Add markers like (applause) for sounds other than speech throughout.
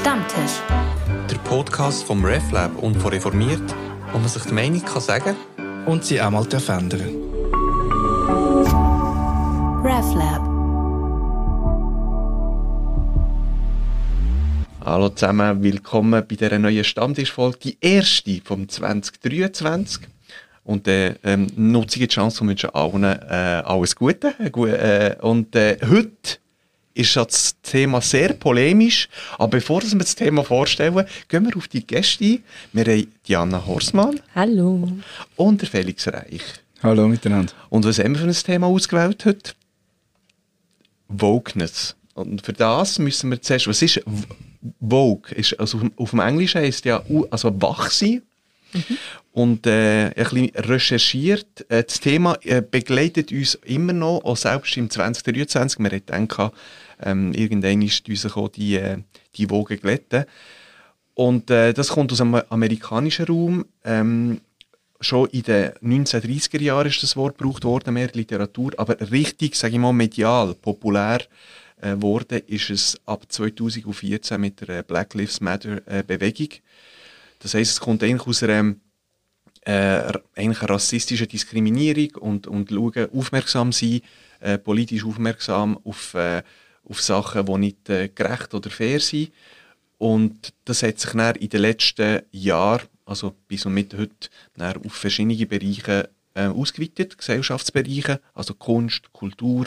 Stammtisch. Der Podcast vom RefLab und von Reformiert, wo man sich die Meinung kann sagen und sie auch mal ändern RefLab. Hallo zusammen, willkommen bei dieser neuen Stammtischfolge, die erste vom 2023. Und äh, ähm, nutze ich die Chance und wünsche allen äh, alles Gute. Äh, und äh, heute ist das Thema sehr polemisch. Aber bevor wir das Thema vorstellen, gehen wir auf die Gäste ein. Wir haben Diana Horsmann. Hallo. Und der Felix Reich. Hallo miteinander. Und was haben wir für ein Thema ausgewählt heute? Wokeness. Und für das müssen wir zuerst, was ist Vogue? Ist, also auf dem Englischen heißt ja also wach sein. Mhm. Und äh, ein bisschen recherchiert. Äh, das Thema äh, begleitet uns immer noch, auch selbst im 2023. Wir hätten gedacht, ähm, irgendwann ist uns die, äh, die Woge glätten. Und äh, das kommt aus dem amerikanischen Raum. Ähm, schon in den 1930er Jahren ist das Wort gebraucht worden, mehr Literatur, aber richtig, sage ich mal, medial, populär äh, ist es ab 2014 mit der Black Lives Matter äh, Bewegung. Das heißt, es kommt eigentlich aus einer äh, eigentlich rassistischen Diskriminierung und, und schauen, aufmerksam sein, äh, politisch aufmerksam auf, äh, auf Sachen, die nicht äh, gerecht oder fair sind. Und das hat sich dann in den letzten Jahren, also bis und mit heute, auf verschiedene Bereiche äh, ausgeweitet, Gesellschaftsbereiche, also Kunst, Kultur.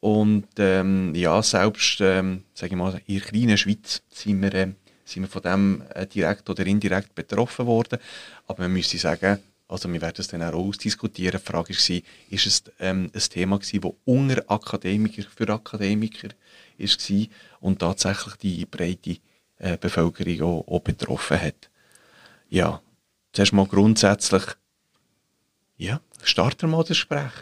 Und ähm, ja, selbst, ähm, sage ich mal, in der kleinen Schweiz sind wir äh, sind wir von dem äh, direkt oder indirekt betroffen worden. Aber man müsste sagen, also wir werden es dann auch ausdiskutieren. Die Frage war, ist es ähm, ein Thema gewesen, das unter Akademiker für Akademiker war und tatsächlich die breite äh, Bevölkerung auch, auch, betroffen hat. Ja, zuerst mal grundsätzlich, ja, starten wir mal das Gespräch.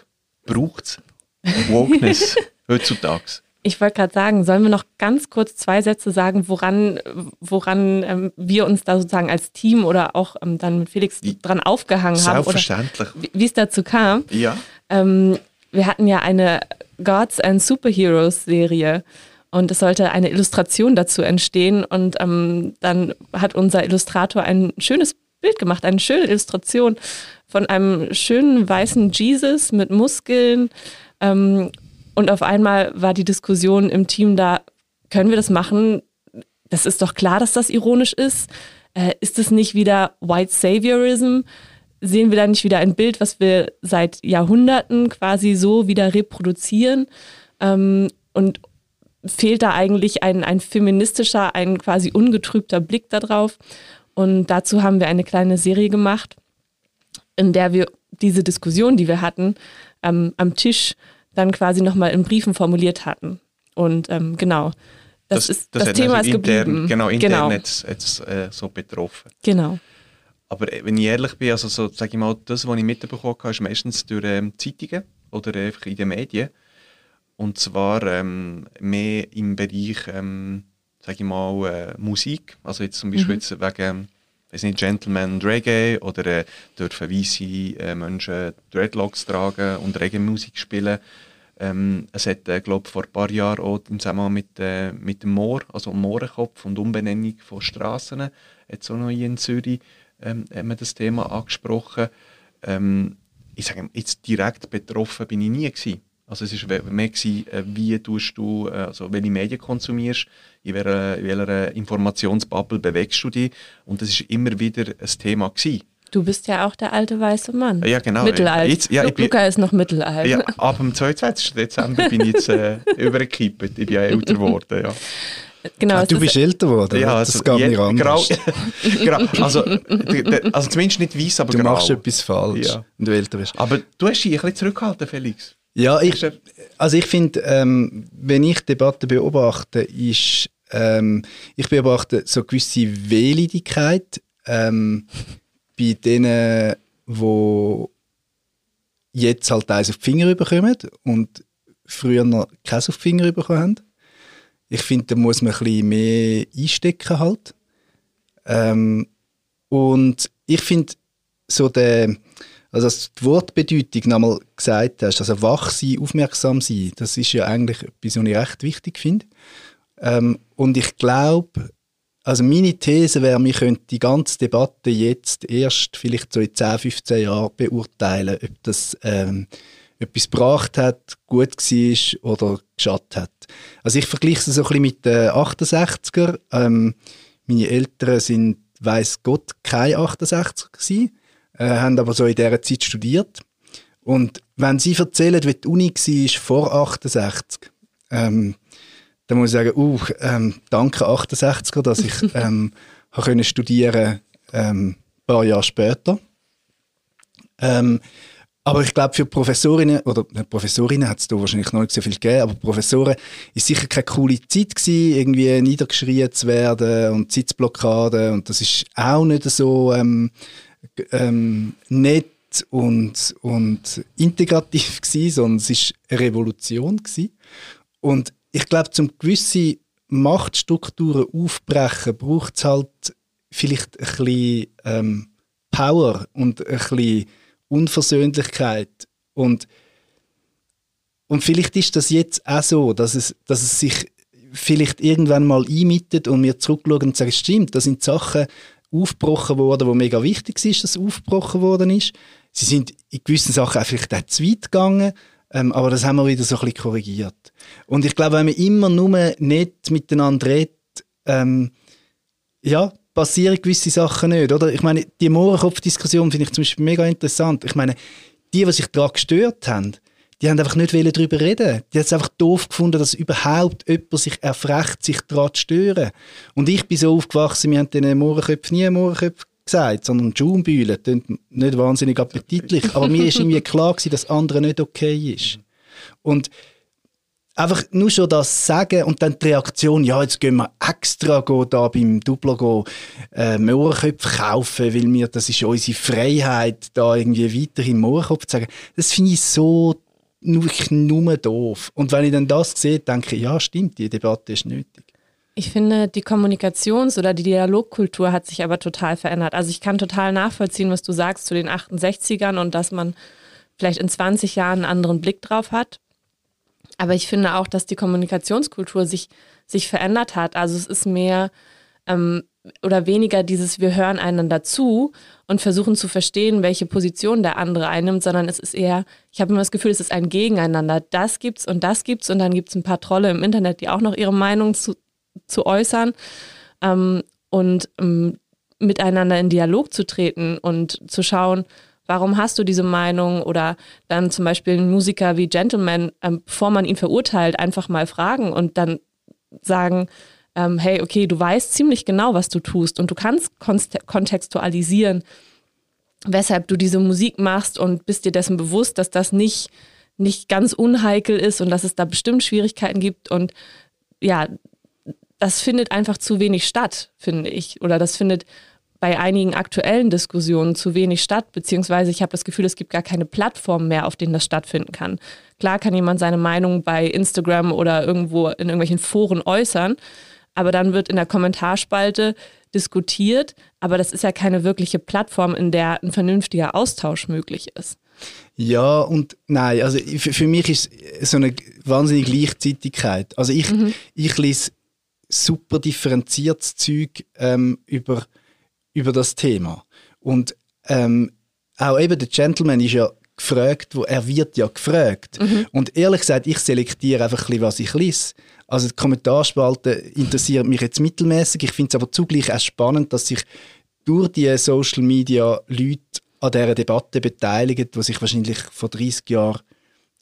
Braucht es Wokeness (laughs) heutzutage? Ich wollte gerade sagen, sollen wir noch ganz kurz zwei Sätze sagen, woran, woran ähm, wir uns da sozusagen als Team oder auch ähm, dann mit Felix dran aufgehangen haben? Selbstverständlich. Wie es dazu kam. Ja. Ähm, wir hatten ja eine Gods and Superheroes Serie und es sollte eine Illustration dazu entstehen und ähm, dann hat unser Illustrator ein schönes Bild gemacht, eine schöne Illustration von einem schönen weißen Jesus mit Muskeln ähm, und auf einmal war die Diskussion im Team da, können wir das machen? Das ist doch klar, dass das ironisch ist. Äh, ist es nicht wieder White Saviorism? Sehen wir da nicht wieder ein Bild, was wir seit Jahrhunderten quasi so wieder reproduzieren? Ähm, und fehlt da eigentlich ein, ein feministischer, ein quasi ungetrübter Blick darauf? Und dazu haben wir eine kleine Serie gemacht, in der wir diese Diskussion, die wir hatten, ähm, am Tisch dann quasi nochmal in Briefen formuliert hatten. Und ähm, genau, das, das, ist, das, das Thema also ist intern, geblieben. Genau, intern genau. jetzt, jetzt äh, so betroffen. Genau. Aber äh, wenn ich ehrlich bin, also so, sage ich mal, das, was ich mitbekommen habe, ist meistens durch ähm, Zeitungen oder einfach in den Medien. Und zwar ähm, mehr im Bereich, ähm, sage ich mal, äh, Musik. Also jetzt zum Beispiel mhm. jetzt wegen weiß nicht, Gentleman Reggae oder äh, dürfen weiße äh, Menschen Dreadlocks tragen und Reggae-Musik spielen. Ähm, es hat, äh, glaube vor ein paar Jahren auch im Zusammenhang mit, äh, mit dem Moor, also dem Mohrenkopf und Umbenennung von Straßen, jetzt auch noch in Zürich, ähm, haben wir das Thema angesprochen. Ähm, ich sage, jetzt direkt betroffen bin ich nie gewesen. Also es war mehr, gewesen, äh, wie tust du, äh, also welche Medien konsumierst, in welcher, in welcher Informationsbubble bewegst du dich und das ist immer wieder ein Thema gewesen. Du bist ja auch der alte weiße Mann. Ja, genau. Mittelalt. Jetzt, ja, bin, Luca ist noch mittelalt. Ja, ab dem 22. Dezember bin ich jetzt äh, (laughs) übergekippt. Ich bin ja älter geworden, ja. Genau, ah, du bist älter geworden, ja, also, das geht nicht anders. Grau, (laughs) also, also zumindest nicht weiß, aber du grau. Du machst etwas falsch, ja. wenn du älter bist. Aber du hast dich ein bisschen zurückgehalten, Felix. Ja, ich, also ich finde, ähm, wenn ich Debatten beobachte, ist, ähm, ich beobachte so gewisse Wehleidigkeit ähm, (laughs) bei denen, die jetzt halt eins auf die Finger bekommen und früher noch keins auf die Finger bekommen haben. Ich finde, da muss man ein bisschen mehr einstecken halt. Ähm, und ich finde, so der also dass die Wortbedeutung nochmal gesagt hast, also wach sein, aufmerksam sein, das ist ja eigentlich etwas, was ich recht wichtig finde. Ähm, und ich glaube, also meine These wäre, wir könnten die ganze Debatte jetzt erst vielleicht so in 10, 15 Jahren beurteilen, ob das ähm, etwas gebracht hat, gut war oder geschadet hat. Also ich vergleiche es so ein bisschen mit den 68er. Ähm, meine Eltern sind, weiß Gott, keine 68er gewesen, äh, haben aber so in dieser Zeit studiert. Und wenn sie erzählen, wie die Uni war vor 68, ähm, dann muss ich sagen, uh, ähm, danke 68er, dass ich (laughs) ähm, können studieren ähm, ein paar Jahre später. Ähm, aber ich glaube, für Professorinnen, oder Professorinnen hat es da wahrscheinlich noch nicht so viel gegeben, aber Professoren ist sicher keine coole Zeit gewesen, irgendwie niedergeschrien zu werden und Sitzblockaden und das ist auch nicht so ähm, ähm, nett und, und integrativ (laughs) gewesen, sondern es ist eine Revolution gewesen. Und ich glaube, zum gewisse Machtstrukturen aufbrechen, braucht es halt vielleicht ein bisschen ähm, Power und ein bisschen Unversöhnlichkeit. Und, und vielleicht ist das jetzt auch so, dass es, dass es sich vielleicht irgendwann mal einmittet und wir zurückschauen und sagen, stimmt, da sind Sachen aufgebrochen worden, wo mega wichtig ist, dass aufgebrochen worden ist. Sie sind in gewissen Sachen auch vielleicht auch zu weit gegangen, ähm, aber das haben wir wieder so ein bisschen korrigiert. Und ich glaube, wenn man immer nur nicht miteinander redet, ähm, ja, passieren gewisse Sachen nicht, oder? Ich meine, die Mohrenkopf-Diskussion finde ich zum Beispiel mega interessant. Ich meine, die, die sich daran gestört haben, die haben einfach nicht darüber reden. Die haben es einfach doof gefunden, dass überhaupt jemand sich erfrecht, sich daran zu stören. Und ich bin so aufgewachsen, wir haben den Mohrenköpfen nie Mohrenköpfe gesagt, sondern klingt nicht wahnsinnig appetitlich. Aber mir ist irgendwie klar gewesen, dass andere nicht okay ist. Und einfach nur schon das sagen und dann die Reaktion, ja, jetzt gehen wir extra go da beim Duplo go, äh, Mohrenköpfe kaufen, weil wir, das ist unsere Freiheit, da irgendwie weiterhin Mohrenkopf zu sagen. Das finde ich so nur, nur doof. Und wenn ich dann das sehe, denke ich, ja, stimmt, die Debatte ist nötig. Ich finde, die Kommunikations- oder die Dialogkultur hat sich aber total verändert. Also ich kann total nachvollziehen, was du sagst zu den 68ern und dass man vielleicht in 20 Jahren einen anderen Blick drauf hat. Aber ich finde auch, dass die Kommunikationskultur sich, sich verändert hat. Also es ist mehr ähm, oder weniger dieses, wir hören einander zu und versuchen zu verstehen, welche Position der andere einnimmt, sondern es ist eher, ich habe immer das Gefühl, es ist ein Gegeneinander. Das gibt's und das gibt's und dann gibt es ein paar Trolle im Internet, die auch noch ihre Meinung zu, zu äußern ähm, und ähm, miteinander in Dialog zu treten und zu schauen, warum hast du diese Meinung? Oder dann zum Beispiel einen Musiker wie Gentleman, ähm, bevor man ihn verurteilt, einfach mal fragen und dann sagen, ähm, hey, okay, du weißt ziemlich genau, was du tust und du kannst kontextualisieren, weshalb du diese Musik machst und bist dir dessen bewusst, dass das nicht, nicht ganz unheikel ist und dass es da bestimmt Schwierigkeiten gibt und ja, das findet einfach zu wenig statt, finde ich. Oder das findet bei einigen aktuellen Diskussionen zu wenig statt, beziehungsweise ich habe das Gefühl, es gibt gar keine Plattform mehr, auf denen das stattfinden kann. Klar kann jemand seine Meinung bei Instagram oder irgendwo in irgendwelchen Foren äußern, aber dann wird in der Kommentarspalte diskutiert, aber das ist ja keine wirkliche Plattform, in der ein vernünftiger Austausch möglich ist. Ja und nein, also für, für mich ist so eine wahnsinnige Gleichzeitigkeit. Also ich, mhm. ich lese super differenziertes Zeug ähm, über über das Thema. Und ähm, auch eben der Gentleman ist ja gefragt, wo er wird ja gefragt. Mhm. Und ehrlich gesagt, ich selektiere einfach ein bisschen, was ich lese. Also die Kommentarspalte interessiert mich jetzt mittelmäßig. Ich finde es aber zugleich auch spannend, dass sich durch die Social Media Leute an dieser Debatte beteiligen, die sich wahrscheinlich vor 30 Jahren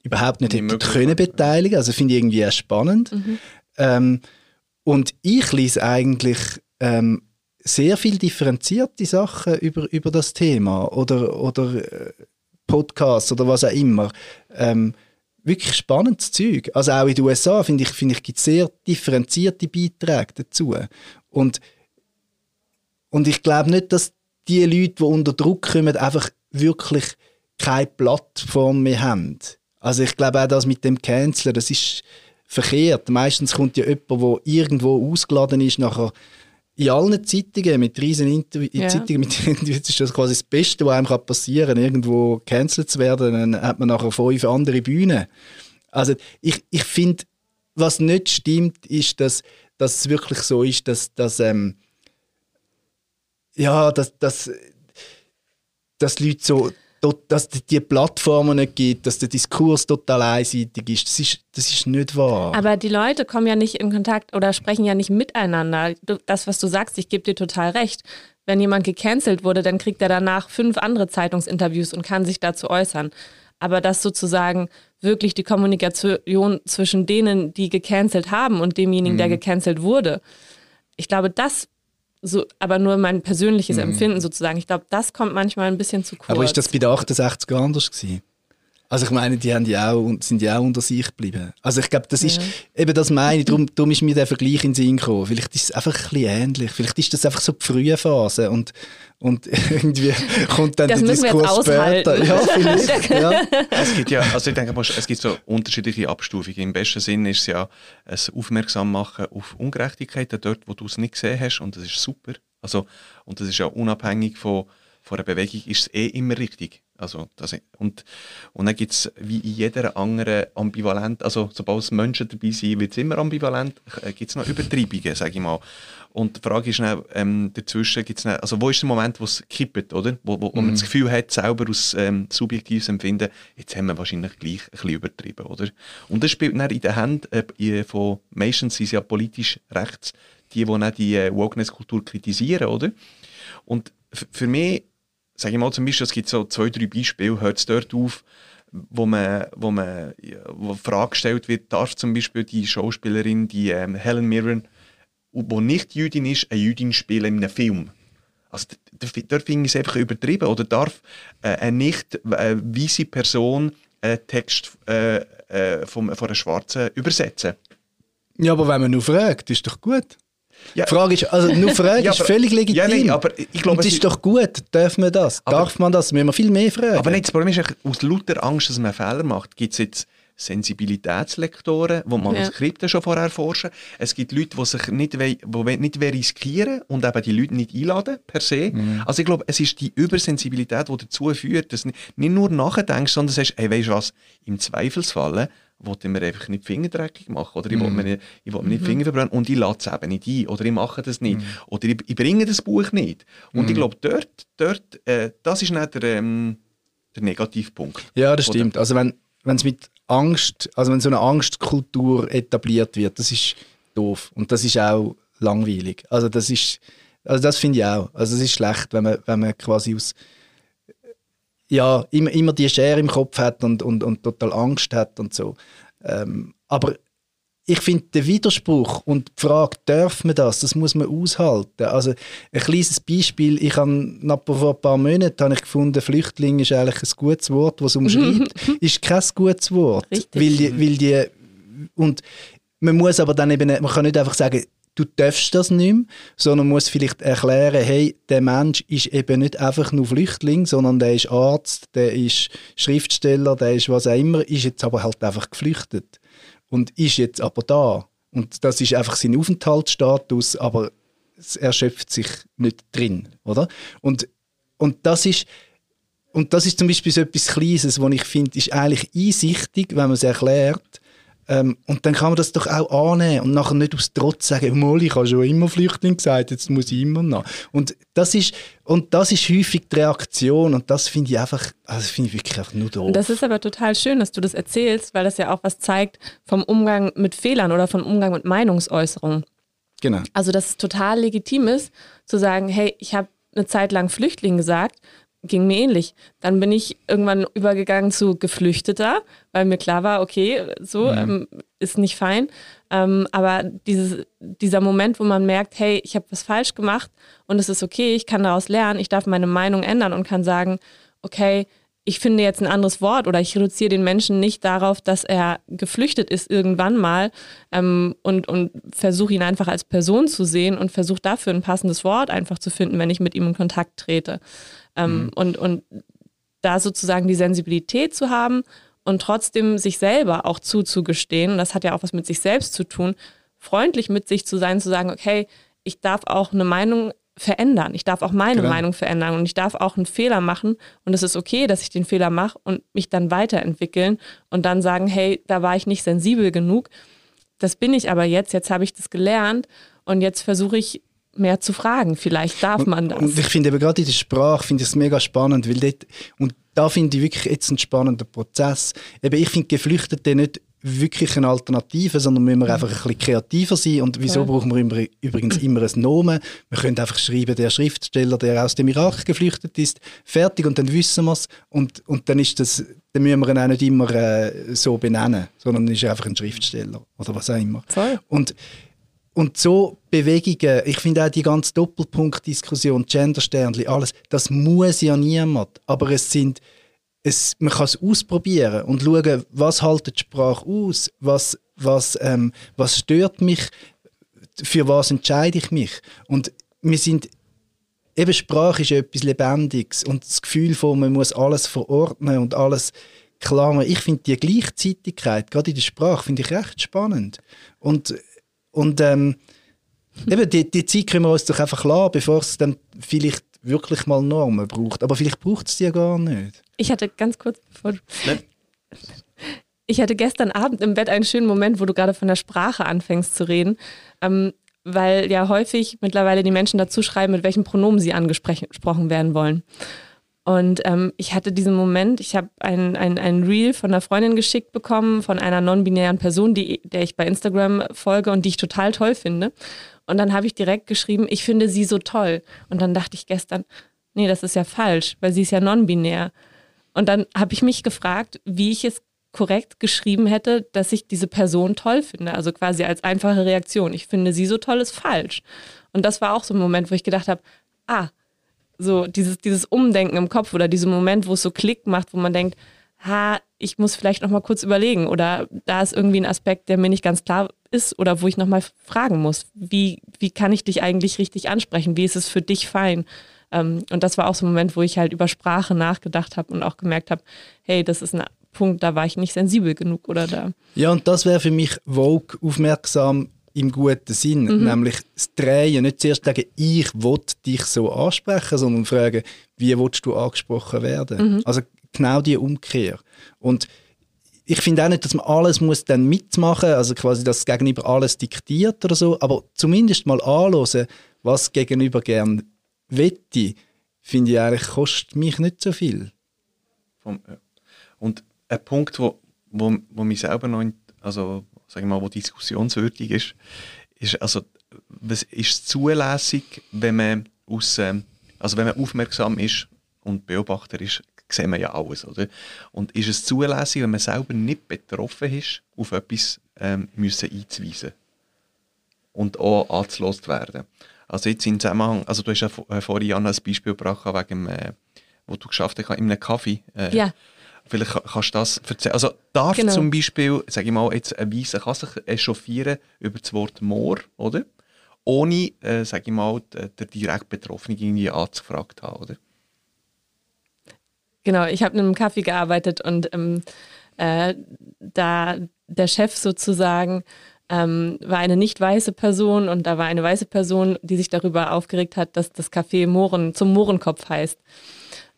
überhaupt nicht, nicht hätten können beteiligen. Also finde ich irgendwie auch spannend. Mhm. Ähm, und ich lese eigentlich ähm, sehr viel differenzierte Sachen über, über das Thema oder, oder äh, Podcasts oder was auch immer. Ähm, wirklich spannendes Zeug. Also auch in den USA, finde ich, find ich, gibt es sehr differenzierte Beiträge dazu. Und, und ich glaube nicht, dass die Leute, die unter Druck kommen, einfach wirklich keine Plattform mehr haben. Also ich glaube auch das mit dem Canceln, das ist verkehrt. Meistens kommt ja jemand, der irgendwo ausgeladen ist, nachher in allen Zeitungen, mit riesen Interviews, ja. Zeitungen mit (laughs) Interviews ist das quasi das Beste, was einem passieren kann. Irgendwo cancelled zu werden, dann hat man nachher fünf andere Bühnen. Also ich, ich finde, was nicht stimmt, ist, dass, dass es wirklich so ist, dass, dass, ähm, ja, dass, dass, dass Leute so dass es die Plattformen nicht gibt, dass der Diskurs total einseitig ist. Das ist, das ist nicht wahr. Aber die Leute kommen ja nicht in Kontakt oder sprechen ja nicht miteinander. Das, was du sagst, ich gebe dir total recht. Wenn jemand gecancelt wurde, dann kriegt er danach fünf andere Zeitungsinterviews und kann sich dazu äußern. Aber dass sozusagen wirklich die Kommunikation zwischen denen, die gecancelt haben und demjenigen, mhm. der gecancelt wurde, ich glaube, das so, aber nur mein persönliches mhm. Empfinden sozusagen. Ich glaube, das kommt manchmal ein bisschen zu kurz. Aber ist das bei den 68 anders gewesen? Also ich meine, die haben ja auch, sind ja auch unter sich geblieben. Also ich glaube, das ist, ja. eben das meine ich, darum, darum ist mir der Vergleich in den Sinn gekommen. Vielleicht ist es einfach ein bisschen ähnlich. Vielleicht ist das einfach so die frühe Phase und, und (laughs) irgendwie kommt dann das der Diskurs später. Ja, vielleicht. ja. (laughs) Es gibt ja, also ich denke, es gibt so unterschiedliche Abstufungen. Im besten Sinn ist es ja ein Aufmerksam machen auf Ungerechtigkeiten dort, wo du es nicht gesehen hast und das ist super. Also, und das ist ja unabhängig von, von einer Bewegung, ist es eh immer richtig. Also, das, und, und dann gibt es wie in jeder anderen ambivalent, also sobald es Menschen dabei sind, wird es immer ambivalent, äh, gibt es noch Übertreibungen, sage ich mal. Und die Frage ist dann, ähm, dazwischen gibt's dann, also wo ist der Moment, wo es kippt, oder? Wo, wo, wo mhm. man das Gefühl hat, selber aus ähm, subjektives Empfinden, jetzt haben wir wahrscheinlich gleich ein bisschen übertrieben, oder? Und das spielt dann in den Händen äh, von, meistens sind es ja politisch rechts, die, die dann die äh, Wokeness-Kultur kritisieren, oder? Und für mich sage ich mal zum Beispiel, es gibt so zwei, drei Beispiele, hört es dort auf, wo man, wo man wo Frage gestellt wird, darf zum Beispiel die Schauspielerin, die ähm, Helen Mirren, die nicht Jüdin ist, eine Jüdin spielen in einem Film? Also dort finde ich es einfach übertrieben. Oder darf äh, eine nicht äh, weiße Person einen Text äh, äh, vom, von einer Schwarzen übersetzen? Ja, aber wenn man nur fragt, ist doch gut. Ja. Die Frage ist, also nur Frage (laughs) ja, ist völlig legitim. Ja, nein, aber ich glaube, Und es ist doch gut, darf man das? Aber, Darf man das? Müssen wir viel mehr fragen? Aber nicht, das Problem ist, aus lauter Angst, dass man Fehler macht, gibt es jetzt Sensibilitätslektoren, die Manuskripte ja. schon vorher forschen. Es gibt Leute, die sich nicht, die nicht riskieren und eben die Leute nicht einladen, per se. Mhm. Also ich glaube, es ist die Übersensibilität, die dazu führt, dass du nicht nur nachdenkst, sondern sagst, hey, weißt du was, im Zweifelsfall wollte mir einfach nicht Finger dreckig machen oder ich mm. will mir nicht, ich will mir nicht mhm. Finger verbrennen und ich lasse es eben nicht ein oder ich mache das nicht mm. oder ich, ich, bringe das Buch nicht. Und ich mhm. glaube, dort, dort äh, das ist nicht der, ähm, der Negativpunkt. Ja, das stimmt. Also wenn es mit Angst, also wenn so eine Angstkultur etabliert wird, das ist doof und das ist auch langweilig. Also das ist, also das finde ich auch. Also es ist schlecht, wenn man, wenn man quasi aus ja, immer, immer die Schere im Kopf hat und, und, und total Angst hat und so. Ähm, aber ich finde den Widerspruch und die Frage, darf man das, das muss man aushalten. Also ein kleines Beispiel, ich habe vor ein paar Monaten habe ich gefunden, Flüchtling ist eigentlich ein gutes Wort, was umschreibt, (laughs) ist kein gutes Wort. Richtig. Weil die, weil die, und man muss aber dann eben, man kann nicht einfach sagen, du darfst das nicht mehr, sondern musst vielleicht erklären, hey, der Mensch ist eben nicht einfach nur Flüchtling, sondern der ist Arzt, der ist Schriftsteller, der ist was auch immer, ist jetzt aber halt einfach geflüchtet und ist jetzt aber da. Und das ist einfach sein Aufenthaltsstatus, aber es erschöpft sich nicht drin, oder? Und, und das ist und das ist zum Beispiel so etwas Kleines, was ich finde, ist eigentlich einsichtig, wenn man es erklärt, ähm, und dann kann man das doch auch annehmen und nachher nicht aus Trotz sagen, Molly, ich habe schon immer Flüchtling gesagt, jetzt muss ich immer noch. Und das ist, und das ist häufig die Reaktion und das finde ich einfach, also finde ich wirklich einfach nur doof. Das ist aber total schön, dass du das erzählst, weil das ja auch was zeigt vom Umgang mit Fehlern oder vom Umgang mit Meinungsäußerung. Genau. Also, dass es total legitim ist, zu sagen, hey, ich habe eine Zeit lang Flüchtling gesagt, ging mir ähnlich. Dann bin ich irgendwann übergegangen zu Geflüchteter, weil mir klar war, okay, so mhm. ähm, ist nicht fein. Ähm, aber dieses, dieser Moment, wo man merkt, hey, ich habe was falsch gemacht und es ist okay, ich kann daraus lernen, ich darf meine Meinung ändern und kann sagen, okay, ich finde jetzt ein anderes Wort oder ich reduziere den Menschen nicht darauf, dass er geflüchtet ist irgendwann mal ähm, und, und versuche ihn einfach als Person zu sehen und versuche dafür ein passendes Wort einfach zu finden, wenn ich mit ihm in Kontakt trete. Ähm, mhm. und, und da sozusagen die Sensibilität zu haben und trotzdem sich selber auch zuzugestehen, und das hat ja auch was mit sich selbst zu tun, freundlich mit sich zu sein, zu sagen, okay, ich darf auch eine Meinung verändern. Ich darf auch meine genau. Meinung verändern und ich darf auch einen Fehler machen und es ist okay, dass ich den Fehler mache und mich dann weiterentwickeln und dann sagen, hey, da war ich nicht sensibel genug. Das bin ich aber jetzt, jetzt habe ich das gelernt und jetzt versuche ich mehr zu fragen. Vielleicht darf man das. Und ich finde eben gerade in der Sprache finde ich es mega spannend, weil dort, und da finde ich wirklich jetzt einen spannenden Prozess. Eben, ich finde Geflüchtete nicht wirklich eine Alternative, sondern müssen wir einfach ein bisschen kreativer sein. Und wieso ja. brauchen wir übrigens immer ein Nomen? Wir können einfach schreiben, der Schriftsteller, der aus dem Irak geflüchtet ist, fertig und dann wissen wir es. Und, und dann ist das, dann müssen wir ihn auch nicht immer äh, so benennen, sondern ist einfach ein Schriftsteller oder was auch immer. Voll. Und und so Bewegungen, ich finde auch die ganze Doppelpunktdiskussion, Gendersternli, alles, das muss ja niemand. Aber es sind, es, man kann es ausprobieren und schauen, was haltet die Sprache aus, was, was, ähm, was stört mich, für was entscheide ich mich. Und wir sind, eben Sprache ist etwas Lebendiges und das Gefühl von, man muss alles verordnen und alles klar. Ich finde die Gleichzeitigkeit, gerade in der Sprache, finde ich recht spannend. Und und ähm, eben, die, die Zeit können wir uns doch einfach lassen, bevor es dann vielleicht wirklich mal Normen braucht. Aber vielleicht braucht es die ja gar nicht. Ich hatte ganz kurz bevor Ich hatte gestern Abend im Bett einen schönen Moment, wo du gerade von der Sprache anfängst zu reden. Ähm, weil ja häufig mittlerweile die Menschen dazu schreiben, mit welchen Pronomen sie angesprochen werden wollen. Und ähm, ich hatte diesen Moment, ich habe ein, ein, ein Reel von einer Freundin geschickt bekommen, von einer non-binären Person, die, der ich bei Instagram folge und die ich total toll finde. Und dann habe ich direkt geschrieben, ich finde sie so toll. Und dann dachte ich gestern, nee, das ist ja falsch, weil sie ist ja non-binär. Und dann habe ich mich gefragt, wie ich es korrekt geschrieben hätte, dass ich diese Person toll finde. Also quasi als einfache Reaktion. Ich finde sie so toll ist falsch. Und das war auch so ein Moment, wo ich gedacht habe, ah, so dieses, dieses Umdenken im Kopf oder dieser Moment, wo es so Klick macht, wo man denkt, ha, ich muss vielleicht noch mal kurz überlegen oder da ist irgendwie ein Aspekt, der mir nicht ganz klar ist oder wo ich noch mal fragen muss, wie, wie kann ich dich eigentlich richtig ansprechen? Wie ist es für dich fein? Ähm, und das war auch so ein Moment, wo ich halt über Sprache nachgedacht habe und auch gemerkt habe, hey, das ist ein Punkt, da war ich nicht sensibel genug oder da. Ja, und das wäre für mich Vogue aufmerksam im guten Sinn, mhm. nämlich das Drehen, nicht zuerst sagen, ich will dich so ansprechen, sondern fragen, wie willst du angesprochen werden? Mhm. Also genau die Umkehr. Und ich finde auch nicht, dass man alles muss dann mitmachen, also quasi das Gegenüber alles diktiert oder so, aber zumindest mal anhören, was Gegenüber gern wette, finde ich eigentlich, kostet mich nicht so viel. Und ein Punkt, wo, wo, wo mich selber noch, also sagen wir mal, wo diskussionswürdig ist, ist also, was ist zulässig, wenn man aus, ähm, also wenn man aufmerksam ist und Beobachter ist, sehen wir ja alles, oder? Und ist es zulässig, wenn man selber nicht betroffen ist, auf etwas ähm, müssen einzuweisen und auch anzulost werden? Also jetzt in Zusammenhang, also du hast ja äh, vorhin ein Beispiel gebracht wegen, äh, wo du geschafft hast, in einem Kaffee. Äh, ja. Vielleicht kannst du das erzählen. Also darf genau. zum Beispiel, sage ich mal, jetzt ein Weißer kann sich echauffieren über das Wort Moor, oder? Ohne, äh, sage ich mal, der, der direkt Betroffene irgendwie angefragt haben, oder? Genau, ich habe in einem Kaffee gearbeitet und ähm, äh, da der Chef sozusagen ähm, war eine nicht weiße Person und da war eine weiße Person, die sich darüber aufgeregt hat, dass das Café Mohren zum Mohrenkopf heißt.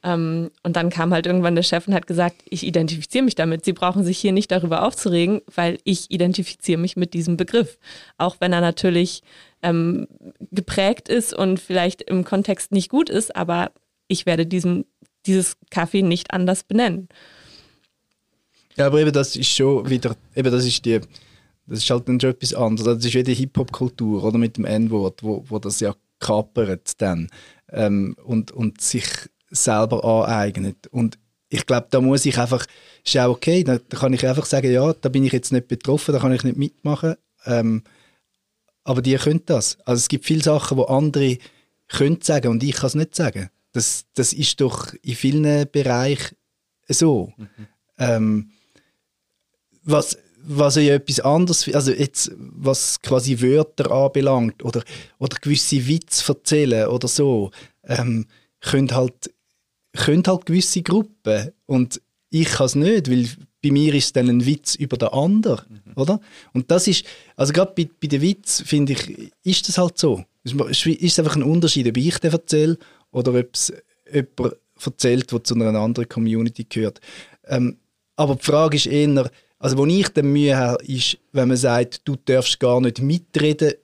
Ähm, und dann kam halt irgendwann der Chef und hat gesagt, ich identifiziere mich damit. Sie brauchen sich hier nicht darüber aufzuregen, weil ich identifiziere mich mit diesem Begriff. Auch wenn er natürlich ähm, geprägt ist und vielleicht im Kontext nicht gut ist, aber ich werde diesen, dieses Kaffee nicht anders benennen. Ja, aber eben das ist schon wieder, eben das ist die, das ist halt dann schon etwas anderes. Das ist wieder Hip-Hop-Kultur, oder mit dem N-Wort, wo, wo das ja kapert dann ähm, und, und sich selber aneignet. Und ich glaube, da muss ich einfach, ist auch okay, da, da, kann ich einfach sagen, ja, da bin ich jetzt nicht betroffen, da kann ich nicht mitmachen. Ähm, aber die können das. Also es gibt viele Sachen, wo andere können sagen und ich kann es nicht sagen. Das, das ist doch in vielen Bereichen so. Mhm. Ähm, was, was ja etwas anderes, also jetzt, was quasi Wörter anbelangt oder, oder gewisse Witze erzählen oder so, ähm, können halt können halt gewisse Gruppen und ich kann es nicht, weil bei mir ist es dann ein Witz über den anderen, mhm. oder? Und das ist, also gerade bei, bei den Witz finde ich, ist das halt so. Es ist einfach ein Unterschied, ob ich den erzähle oder ob es jemand erzählt, der zu einer anderen Community gehört. Ähm, aber die Frage ist eher, also wo ich dann Mühe habe, ist, wenn man sagt, du darfst gar nicht mitreden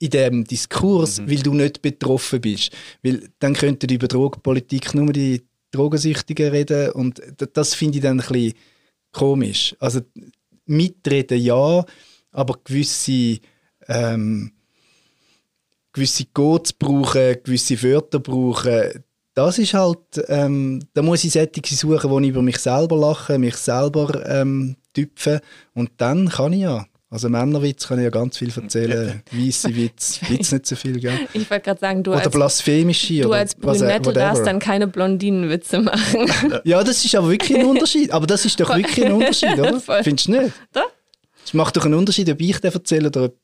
in dem Diskurs, mhm. weil du nicht betroffen bist. Weil dann könnten über Drogenpolitik nur die Drogensüchtigen reden und das finde ich dann ein bisschen komisch. Also mitreden ja, aber gewisse ähm, gewisse Codes brauchen, gewisse Wörter brauchen, das ist halt, ähm, da muss ich Sättige suchen, wo ich über mich selber lache, mich selber ähm, tüpfen und dann kann ich ja. Also Männerwitz kann ich ja ganz viel erzählen, (laughs) weisse Witz, Witz nicht so viel, gell? Ich wollte gerade sagen, du oder als, blasphemische du oder als Brünette darfst dann keine Blondinenwitze machen. (laughs) ja, das ist aber wirklich ein Unterschied. Aber das ist doch wirklich ein (laughs) Unterschied, oder? Findest du nicht? Doch. Es macht doch einen Unterschied, ob ich den erzähle oder ob,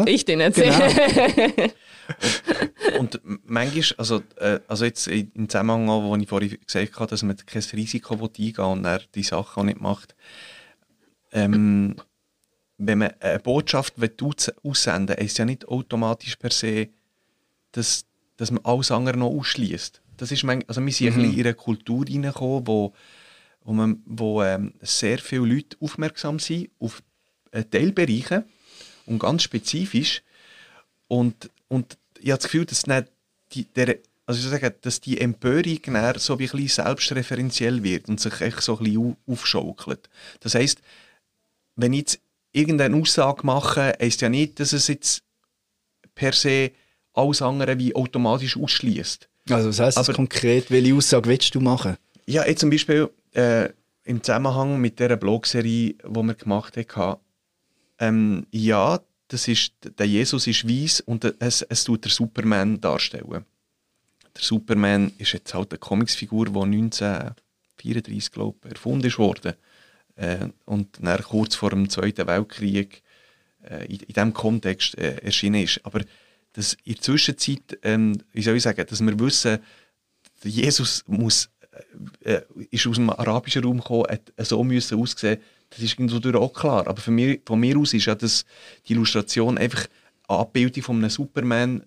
ob ich den erzähle. Genau. und, (laughs) und manchmal, also, äh, also jetzt im Zusammenhang, wo ich vorhin gesagt habe, dass man kein Risiko eingehen will und er die Sachen auch nicht macht, ähm, wenn man eine Botschaft aussenden will, ist ja nicht automatisch per se, dass, dass man alles andere noch ausschließt. Das ist man, also wir sind mhm. in eine Kultur reingekommen, wo, wo, man, wo ähm, sehr viele Leute aufmerksam sind auf äh, Teilbereiche und ganz spezifisch. Und, und ich habe das Gefühl, dass die, der, also ich sage, dass die Empörung so wie ein bisschen selbstreferenziell wird und sich echt so ein bisschen aufschaukelt. Das heisst, wenn ich jetzt irgendeine Aussage mache, heisst ja nicht, dass es jetzt per se alles andere wie automatisch ausschließt. Also was heisst das konkret? Welche Aussage willst du machen? Ja, jetzt zum Beispiel äh, im Zusammenhang mit der Blogserie, die wir gemacht haben, ähm, ja, das ist, der Jesus ist weiß und es, es tut der Superman darstellen. Der Superman ist jetzt halt eine Comicsfigur, die 1934, glaube ich, erfunden wurde. Äh, und dann kurz vor dem Zweiten Weltkrieg äh, in, in diesem Kontext äh, erschienen ist. Aber dass in der Zwischenzeit, ähm, wie soll ich sagen, dass wir wissen, Jesus muss, äh, äh, ist aus dem arabischen Raum gekommen, hat so müssen aussehen das ist irgendwo auch klar. Aber für mich, von mir aus ist ja das, die Illustration einfach eine Abbildung von einem Superman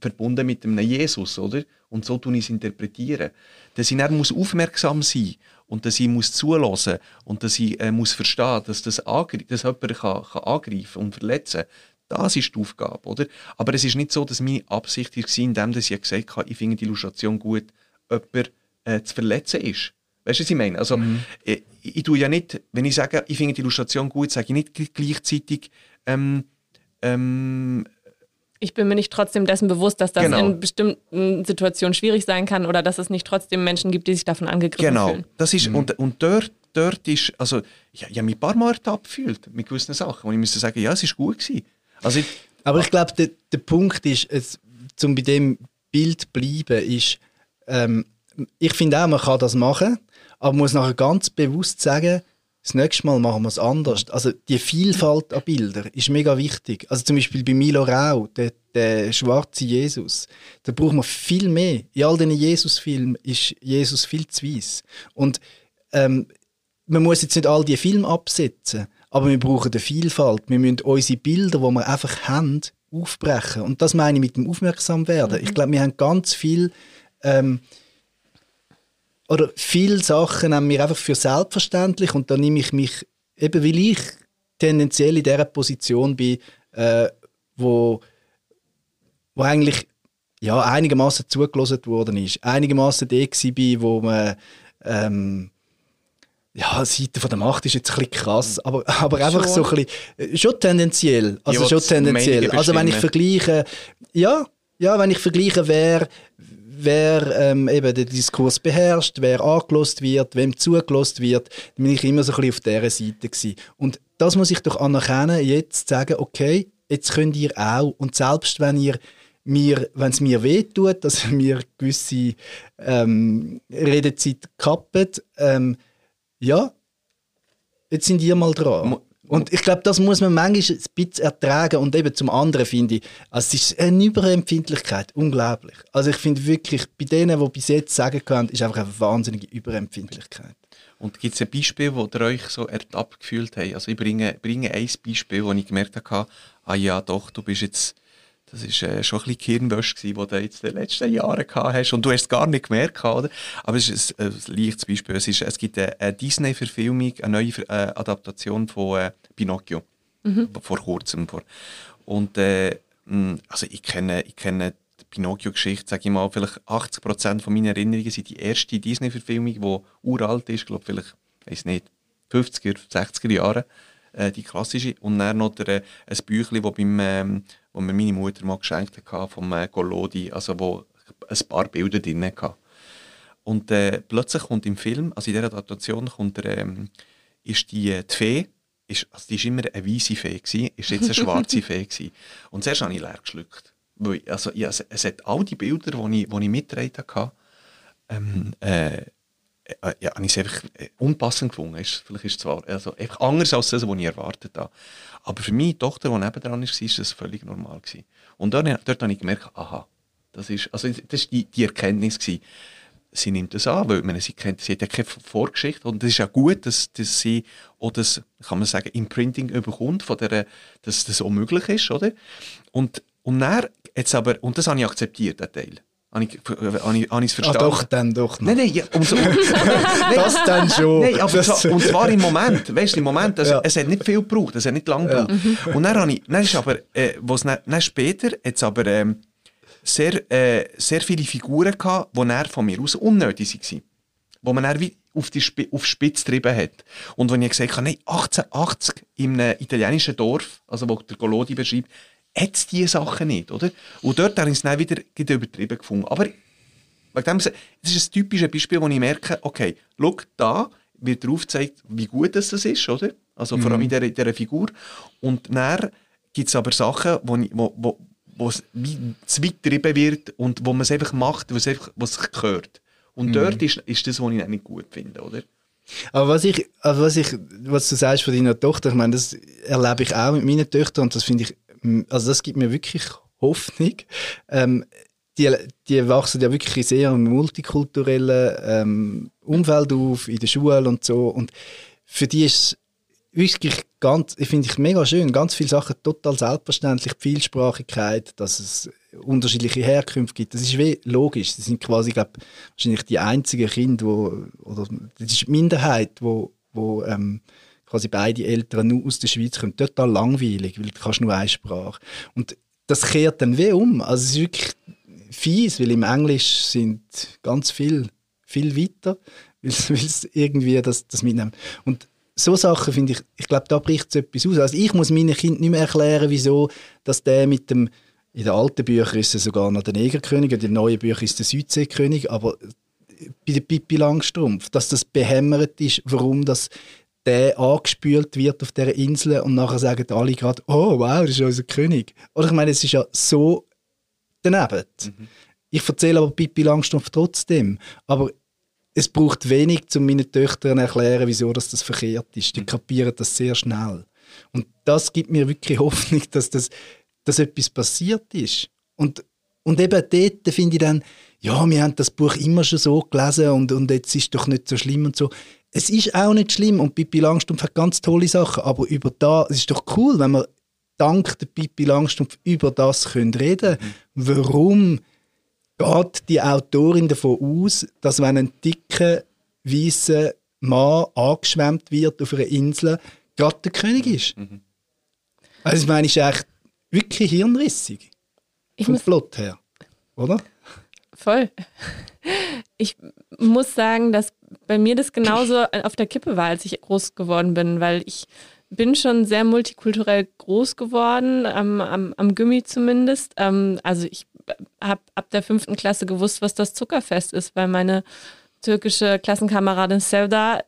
verbunden mit einem Jesus, oder? Und so tun ich es interpretieren. Dass ich dann muss aufmerksam sein und dass ich muss zulassen und dass ich äh, muss verstehen, dass das dass jemand kann, kann angreifen und verletzen. Das ist die Aufgabe, oder? Aber es ist nicht so, dass meine Absicht war, indem ich gesagt habe, ich finde die Illustration gut, jemanden äh, zu verletzen ist. Weißt du, was ich meine? Also, mhm. ich, ich, tue ja nicht, wenn ich sage, ich finde die Illustration gut, sage ich nicht gleichzeitig, ähm, ähm, ich bin mir nicht trotzdem dessen bewusst, dass das genau. in bestimmten Situationen schwierig sein kann oder dass es nicht trotzdem Menschen gibt, die sich davon angegriffen genau. fühlen. Genau, das ist, mhm. und, und dort, dort ist, also, ich, ich habe mich ein paar Mal abgefühlt mit gewissen Sachen, wo ich müsste sagen, ja, es war gut gewesen. Also, ich, Aber ich glaube, der, der Punkt ist, es, um bei dem Bild zu bleiben, ist, ähm, ich finde auch, man kann das machen, aber man muss nachher ganz bewusst sagen, das nächste Mal machen wir es anders. Also die Vielfalt an Bildern ist mega wichtig. Also zum Beispiel bei Milo Rau, der, der schwarze Jesus, da braucht man viel mehr. In all diesen Jesus-Filmen ist Jesus viel zu weiss. Und ähm, man muss jetzt nicht all die Filme absetzen, aber wir brauchen eine Vielfalt. Wir müssen unsere Bilder, die wir einfach haben, aufbrechen. Und das meine ich mit dem Aufmerksamwerden. Mhm. Ich glaube, wir haben ganz viel ähm, oder viele Sachen nehmen wir einfach für selbstverständlich und dann nehme ich mich, eben weil ich tendenziell in dieser Position bin, äh, wo, wo eigentlich ja, einigermaßen zugelassen worden ist. Einigermaßen der war, wo man ähm, ja, Seite von der Macht ist jetzt ein bisschen krass, aber, aber einfach so ein bisschen, schon tendenziell, also schon tendenziell. Also wenn ich vergleiche, ja, ja, wenn ich vergleiche, wer wer ähm, eben den Diskurs beherrscht, wer angelost wird, wem zugelost wird, bin ich immer so ein bisschen auf dieser Seite gewesen. Und das muss ich doch anerkennen, jetzt sagen, okay, jetzt könnt ihr auch, und selbst wenn ihr mir, wenn es mir wehtut, dass (laughs) mir gewisse ähm, Redezeit kappen, ähm, ja, jetzt sind ihr mal dran. Und ich glaube, das muss man manchmal ein bisschen ertragen. Und eben zum anderen finde ich, also es ist eine Überempfindlichkeit, unglaublich. Also ich finde wirklich, bei denen, die bis jetzt sagen können, ist einfach eine wahnsinnige Überempfindlichkeit. Und gibt es ein Beispiel, wo ihr euch so ertappt gefühlt habt? Also ich bringe, bringe ein Beispiel, wo ich gemerkt habe, ah ja doch, du bist jetzt das war äh, schon ein bisschen Kirnwäsche, die du jetzt in den letzten Jahren gehabt hast. Und du hast es gar nicht gemerkt, oder? Aber es ist ein, ein leichtes Beispiel. Es, ist, es gibt eine, eine Disney-Verfilmung, eine neue äh, Adaptation von äh, Pinocchio. Mhm. Vor kurzem. Vor. Und äh, mm, also ich kenne, ich kenne die Pinocchio-Geschichte, sage ich mal, vielleicht 80% von meinen Erinnerungen sind die erste Disney-Verfilmung, die uralt ist, glaube vielleicht, weiß nicht, 50er, 60er Jahre, äh, die klassische. Und dann noch der, äh, ein Büchlein, das beim, ähm, wo mir meine Mutter mal geschenkt hat, vom äh, Golodi, also wo ein paar Bilder drin hatte. Und äh, plötzlich kommt im Film, also in dieser Adaptation, kommt der, ähm, ist die, äh, die Fee, ist, also die war immer eine weiße Fee, gewesen, ist jetzt eine (laughs) schwarze Fee. Gewesen. Und zuerst habe ich leer geschluckt. Weil, also, ja, es, es hat all die Bilder, die ich, die ich mitgetragen hatte, ähm, äh, äh, ja, ich es einfach äh, unpassend gefunden. Ist, vielleicht ist es zwar also einfach anders als das, was ich erwartet habe. Aber für meine Tochter, die nebendran war, war das völlig normal. Gewesen. Und dort, dort habe ich gemerkt, aha, das ist, also das ist die, die Erkenntnis gewesen. Sie nimmt das an, weil meine, sie, kennt, sie hat ja keine Vorgeschichte und es ist ja gut, dass, dass sie auch das, kann man sagen, Imprinting überkommt, von der, dass das auch möglich ist, oder? Und, und dann, jetzt aber, und das habe ich akzeptiert, den Teil. Habe ich, habe es verstanden? Ah, doch, dann doch. Noch. Nein, nein, ja, umso, (laughs) das dann schon. Nein, aber das, und zwar im Moment, weißt du, im Moment, also, ja. es hat nicht viel gebraucht, es hat nicht lange gebraucht. Ja. Und dann habe ich, dann ist aber, äh, was dann, dann später, jetzt aber ähm, sehr, äh, sehr viele Figuren gehabt, die dann von mir aus unnötig waren. Wo man dann wie auf die Sp auf Spitz getrieben hat. Und wenn ich gesagt habe, nein, 1880 in einem italienischen Dorf, also wo der Golodi beschreibt, hat es diese Sachen nicht, oder? Und dort habe ich es dann wieder übertrieben gefunden. Aber das ist ein typisches Beispiel, wo ich merke, okay, schau, da wird darauf gezeigt, wie gut das ist, oder? Also vor allem in dieser, in dieser Figur. Und dann gibt es aber Sachen, wo, ich, wo, wo, wo es wie zu weit getrieben wird und wo man es einfach macht, was, einfach, was sich gehört. Und mhm. dort ist, ist das, was ich nicht gut finde, oder? Aber was ich, also was ich, was du sagst von deiner Tochter, ich meine, das erlebe ich auch mit meinen Töchtern und das finde ich also das gibt mir wirklich Hoffnung. Ähm, die, die wachsen ja wirklich in sehr multikulturellen ähm, Umfeld auf, in der Schule und so. Und für die ist wirklich ganz, ich finde ich mega schön, ganz viele Sachen total selbstverständlich, die Vielsprachigkeit, dass es unterschiedliche Herkünfte gibt, das ist wie logisch. Sie sind quasi, glaube wahrscheinlich die einzigen Kinder, wo, oder das ist die Minderheit, wo, wo ähm, quasi beide Eltern nur aus der Schweiz kommen, total langweilig, weil du kannst nur eine Sprache. Und das kehrt dann wie um. Also es ist wirklich fies, weil im Englisch sind ganz viel, viel weiter, (laughs) weil es irgendwie das, das mitnehmen. Und so Sachen finde ich, ich glaube, da bricht es etwas aus. Also ich muss meinen Kindern nicht mehr erklären, wieso, dass der mit dem, in den alten Büchern ist es sogar noch der Negerkönig, in den neuen Büchern ist der Südseekönig, aber bei der Pippi Langstrumpf, dass das behämmert ist, warum das der angespült wird auf dieser Insel und nachher sagen alle gerade, oh wow, das ist unser König. Oder ich meine, es ist ja so daneben. Mhm. Ich erzähle aber Pippi Langstrumpf trotzdem. Aber es braucht wenig, um meinen Töchtern zu erklären, wieso das, das verkehrt ist. Die mhm. kapieren das sehr schnell. Und das gibt mir wirklich (laughs) Hoffnung, dass, das, dass etwas passiert ist. Und, und eben dort finde ich dann, ja, wir haben das Buch immer schon so gelesen und, und jetzt ist es doch nicht so schlimm und so es ist auch nicht schlimm und Pippi Langstrumpf hat ganz tolle Sachen, aber über da, es ist doch cool, wenn wir dank der Pippi Langstrumpf über das können reden. Mhm. Warum geht die Autorin davon aus, dass wenn ein dicker, weißer Mann angeschwemmt wird auf einer Insel, gerade der König ist? Mhm. Also, ich meine, ist echt wirklich hirnrissig. Ich vom Plot her, oder? Voll. Ich muss sagen, dass bei mir das genauso auf der Kippe war, als ich groß geworden bin, weil ich bin schon sehr multikulturell groß geworden, ähm, am, am Gummi zumindest. Ähm, also ich habe ab der fünften Klasse gewusst, was das Zuckerfest ist, weil meine türkische Klassenkameradin Sevda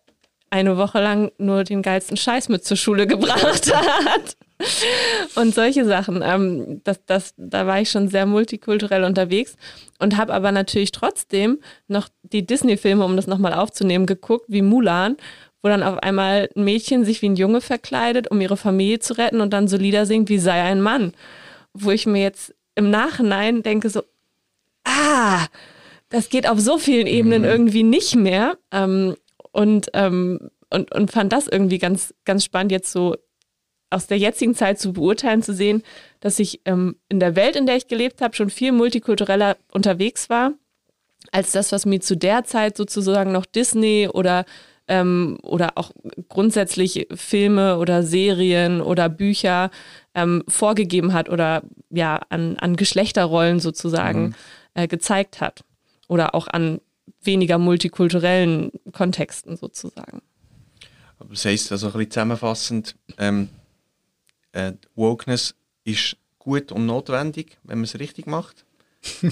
eine Woche lang nur den geilsten Scheiß mit zur Schule (laughs) gebracht hat. (laughs) und solche Sachen. Ähm, das, das, da war ich schon sehr multikulturell unterwegs und habe aber natürlich trotzdem noch die Disney-Filme, um das nochmal aufzunehmen, geguckt, wie Mulan, wo dann auf einmal ein Mädchen sich wie ein Junge verkleidet, um ihre Familie zu retten und dann so Lieder singt, wie sei ein Mann. Wo ich mir jetzt im Nachhinein denke so, ah, das geht auf so vielen Ebenen mhm. irgendwie nicht mehr. Ähm, und, ähm, und, und fand das irgendwie ganz, ganz spannend, jetzt so aus der jetzigen Zeit zu beurteilen, zu sehen, dass ich ähm, in der Welt, in der ich gelebt habe, schon viel multikultureller unterwegs war, als das, was mir zu der Zeit sozusagen noch Disney oder ähm, oder auch grundsätzlich Filme oder Serien oder Bücher ähm, vorgegeben hat oder ja an, an Geschlechterrollen sozusagen mhm. äh, gezeigt hat oder auch an weniger multikulturellen Kontexten sozusagen. Das heißt also ein bisschen zusammenfassend, ähm, äh, Wokeness ist gut und notwendig, wenn man es richtig macht. (laughs)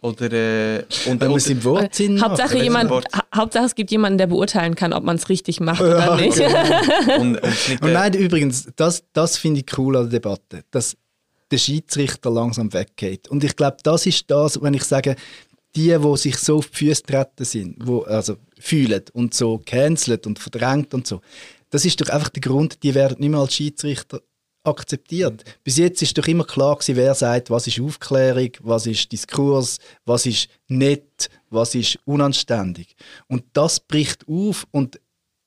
Oder, äh, und, wenn man es im Wortsinn Hauptsache, macht, jemand, Wort Hauptsache es gibt jemanden, der beurteilen kann, ob man es richtig macht ja, oder nicht. Genau. (laughs) und, und, (laughs) und nein, übrigens, das, das finde ich cool an der Debatte, dass der Schiedsrichter langsam weggeht. Und ich glaube, das ist das, wenn ich sage, die, die sich so auf die Füße treten sind, wo, also fühlen und so cancelt und verdrängt und so, das ist doch einfach der Grund, die werden nicht mehr als Schiedsrichter akzeptiert. Bis jetzt ist doch immer klar gewesen, wer sagt, was ist Aufklärung, was ist Diskurs, was ist nett, was ist unanständig. Und das bricht auf und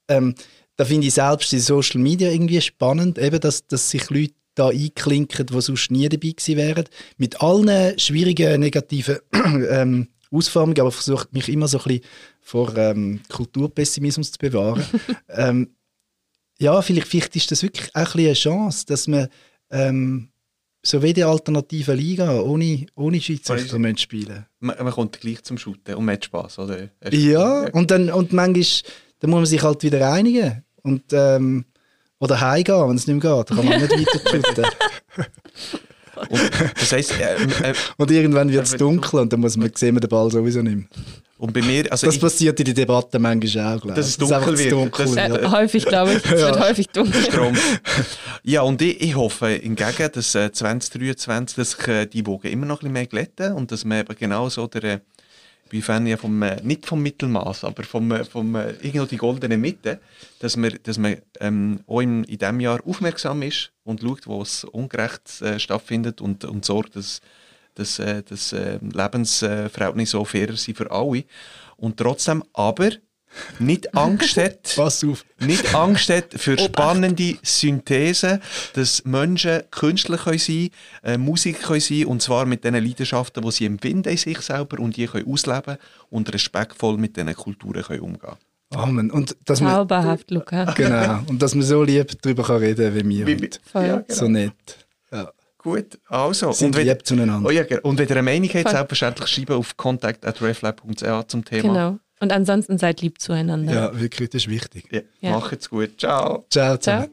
ähm, da finde ich selbst in Social Media irgendwie spannend, eben, dass, dass sich Leute da einklinken, die sonst nie dabei gewesen wären. Mit allen schwierigen, negativen (clears throat) ähm, Ausformungen, aber versucht mich immer so ein bisschen vor ähm, Kulturpessimismus zu bewahren. (laughs) ähm, ja, vielleicht, vielleicht ist das wirklich auch ein eine Chance, dass man ähm, so wie die alternative Liga ohne, ohne Schiedsrichter also, spielen man, man kommt gleich zum Shooten und man hat Spass, oder? Ja, und, dann, und manchmal dann muss man sich halt wieder einigen. Und, ähm, oder heimgehen, wenn es nicht mehr geht. Dann kann man nicht weiter shooten. (laughs) und, das heisst, äh, äh, (laughs) und irgendwann wird es dunkel und dann muss man, sehen wir den Ball sowieso nicht mehr. Und bei mir, also das ich, passiert in den Debatten manchmal auch, glaube Dass es dunkel das wird. Dunkel das, äh, häufig, glaube ich. Es ja. wird häufig dunkel. Strom. Ja, und ich, ich hoffe hingegen, dass äh, 2023 dass sich äh, die Wogen immer noch ein bisschen mehr glätten und dass man eben genau so der, äh, ich bin Fan ja vom, äh, nicht vom Mittelmaß, aber vom, äh, vom äh, irgendwo die goldene Mitte, dass man, dass man ähm, auch in, in diesem Jahr aufmerksam ist und schaut, wo es ungerecht äh, stattfindet und, und sorgt, dass dass äh, das äh, Lebensverhältnis so fairer sind für alle. Und trotzdem aber nicht Angst hat, (laughs) Pass auf. nicht Angst hat für spannende Synthesen, dass Menschen Künstler können sein äh, Musik können sein und zwar mit den Leidenschaften, die sie empfinden in sich selber und die können ausleben und respektvoll mit diesen Kulturen können umgehen Amen. Und dass Zauberhaft, man, Luca. (laughs) Genau. Und dass man so lieb darüber reden kann wie wir. Wie, ja, genau. So nett. Ja. Gut, also. Sind und wenn, zueinander. Oh ja, und wenn ihr eine Meinung habt, selbstverständlich schreiben auf contact.reflab.ch zum Thema. Genau. Und ansonsten seid lieb zueinander. Ja, wirklich, das ist wichtig. Ja, ja. Macht's gut. Ciao. Ciao. Ciao.